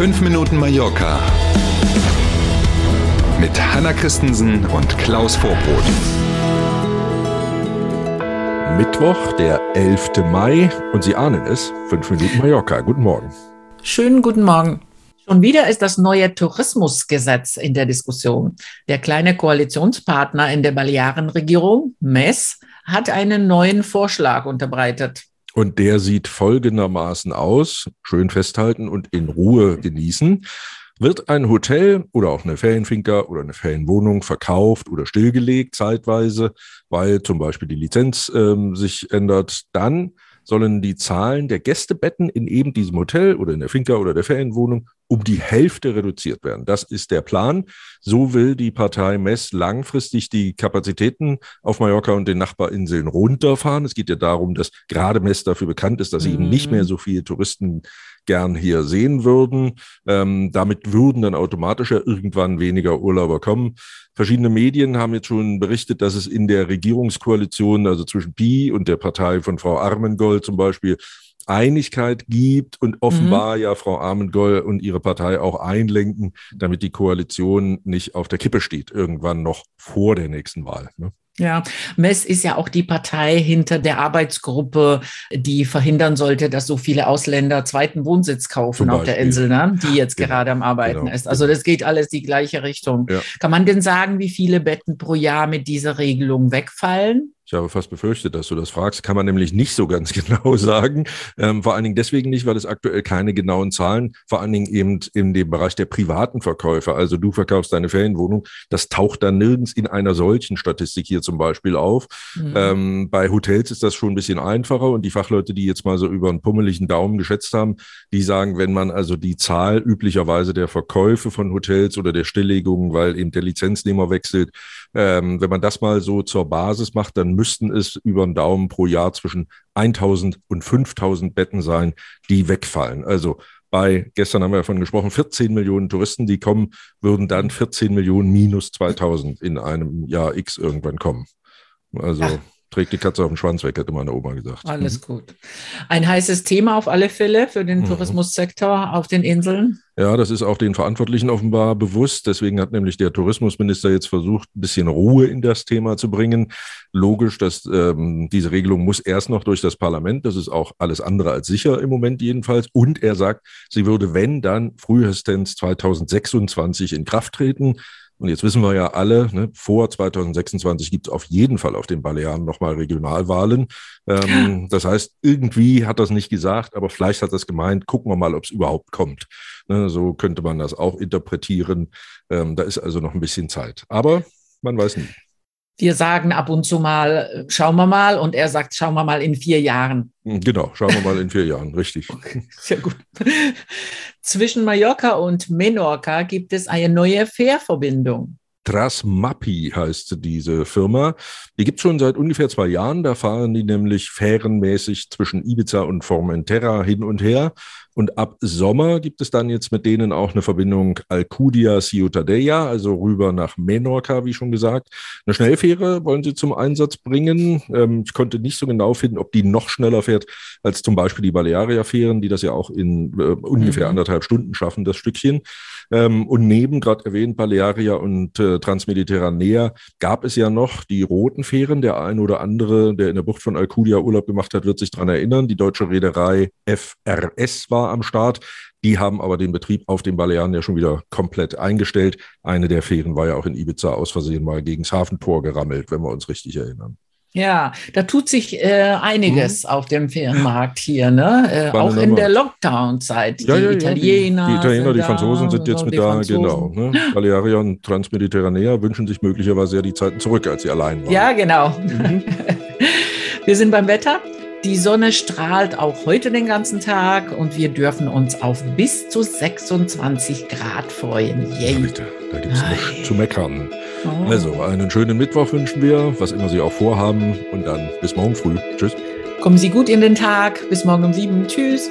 5 Minuten Mallorca mit Hanna Christensen und Klaus Vorbrot. Mittwoch, der 11. Mai und Sie ahnen es, 5 Minuten Mallorca. Guten Morgen. Schönen guten Morgen. Schon wieder ist das neue Tourismusgesetz in der Diskussion. Der kleine Koalitionspartner in der Balearenregierung, MES, hat einen neuen Vorschlag unterbreitet. Und der sieht folgendermaßen aus, schön festhalten und in Ruhe genießen. Wird ein Hotel oder auch eine Ferienfinca oder eine Ferienwohnung verkauft oder stillgelegt zeitweise, weil zum Beispiel die Lizenz ähm, sich ändert, dann sollen die Zahlen der Gästebetten in eben diesem Hotel oder in der Finca oder der Ferienwohnung um die Hälfte reduziert werden. Das ist der Plan. So will die Partei Mess langfristig die Kapazitäten auf Mallorca und den Nachbarinseln runterfahren. Es geht ja darum, dass gerade Mess dafür bekannt ist, dass sie mhm. eben nicht mehr so viele Touristen gern hier sehen würden. Ähm, damit würden dann automatisch ja irgendwann weniger Urlauber kommen. Verschiedene Medien haben jetzt schon berichtet, dass es in der Regierungskoalition, also zwischen Pi und der Partei von Frau Armengold zum Beispiel, Einigkeit gibt und offenbar mhm. ja Frau Armengold und ihre Partei auch einlenken, damit die Koalition nicht auf der Kippe steht, irgendwann noch vor der nächsten Wahl. Ne? Ja, MES ist ja auch die Partei hinter der Arbeitsgruppe, die verhindern sollte, dass so viele Ausländer zweiten Wohnsitz kaufen auf der Insel, ne? die jetzt genau, gerade am Arbeiten genau, ist. Also das geht alles die gleiche Richtung. Ja. Kann man denn sagen, wie viele Betten pro Jahr mit dieser Regelung wegfallen? Ich habe fast befürchtet, dass du das fragst. Kann man nämlich nicht so ganz genau sagen. Ähm, vor allen Dingen deswegen nicht, weil es aktuell keine genauen Zahlen, vor allen Dingen eben in dem Bereich der privaten Verkäufer. Also du verkaufst deine Ferienwohnung. Das taucht dann nirgends in einer solchen Statistik hier zum Beispiel auf. Mhm. Ähm, bei Hotels ist das schon ein bisschen einfacher und die Fachleute, die jetzt mal so über einen pummeligen Daumen geschätzt haben, die sagen, wenn man also die Zahl üblicherweise der Verkäufe von Hotels oder der Stilllegungen, weil eben der Lizenznehmer wechselt, ähm, wenn man das mal so zur Basis macht, dann müssten es über den Daumen pro Jahr zwischen 1000 und 5000 Betten sein, die wegfallen. Also bei, gestern haben wir davon gesprochen, 14 Millionen Touristen, die kommen, würden dann 14 Millionen minus 2000 in einem Jahr X irgendwann kommen. Also Ach trägt die Katze auf den Schwanz weg, hätte meine Oma gesagt. Alles mhm. gut. Ein heißes Thema auf alle Fälle für den mhm. Tourismussektor auf den Inseln. Ja, das ist auch den Verantwortlichen offenbar bewusst. Deswegen hat nämlich der Tourismusminister jetzt versucht, ein bisschen Ruhe in das Thema zu bringen. Logisch, dass ähm, diese Regelung muss erst noch durch das Parlament. Das ist auch alles andere als sicher im Moment jedenfalls. Und er sagt, sie würde, wenn dann frühestens 2026 in Kraft treten. Und jetzt wissen wir ja alle, ne, vor 2026 gibt es auf jeden Fall auf den Balearen nochmal Regionalwahlen. Ähm, das heißt, irgendwie hat das nicht gesagt, aber vielleicht hat das gemeint, gucken wir mal, ob es überhaupt kommt. Ne, so könnte man das auch interpretieren. Ähm, da ist also noch ein bisschen Zeit. Aber man weiß nie. Wir sagen ab und zu mal, schauen wir mal, und er sagt, schauen wir mal in vier Jahren. Hm, genau, schauen wir mal in vier Jahren, richtig. Sehr gut. Zwischen Mallorca und Menorca gibt es eine neue Fährverbindung. Trasmappi heißt diese Firma. Die gibt es schon seit ungefähr zwei Jahren. Da fahren die nämlich fährenmäßig zwischen Ibiza und Formentera hin und her. Und ab Sommer gibt es dann jetzt mit denen auch eine Verbindung Alcudia Ciutadella, also rüber nach Menorca, wie schon gesagt. Eine Schnellfähre wollen sie zum Einsatz bringen. Ähm, ich konnte nicht so genau finden, ob die noch schneller fährt als zum Beispiel die Balearia-Fähren, die das ja auch in äh, ungefähr mhm. anderthalb Stunden schaffen, das Stückchen. Ähm, und neben, gerade erwähnt, Balearia und äh, Transmediterranea gab es ja noch die roten Fähren. Der ein oder andere, der in der Bucht von Alcudia Urlaub gemacht hat, wird sich daran erinnern. Die deutsche Reederei FRS war am Start. Die haben aber den Betrieb auf den Balearen ja schon wieder komplett eingestellt. Eine der Fähren war ja auch in Ibiza aus Versehen mal gegen das Hafentor gerammelt, wenn wir uns richtig erinnern. Ja, da tut sich äh, einiges mhm. auf dem Ferienmarkt hier, ne? Äh, auch in der Lockdown-Zeit. Ja, die ja, Italiener. Die, die Italiener, die Franzosen sind jetzt mit da, Franzosen. genau. Ne? Balearia und Transmediterranea wünschen sich möglicherweise ja die Zeiten zurück, als sie allein waren. Ja, genau. Mhm. Wir sind beim Wetter. Die Sonne strahlt auch heute den ganzen Tag und wir dürfen uns auf bis zu 26 Grad freuen. Yay. Ja, bitte, da gibt es nichts zu meckern. Oh. Also, einen schönen Mittwoch wünschen wir, was immer Sie auch vorhaben. Und dann bis morgen früh. Tschüss. Kommen Sie gut in den Tag. Bis morgen um sieben. Tschüss.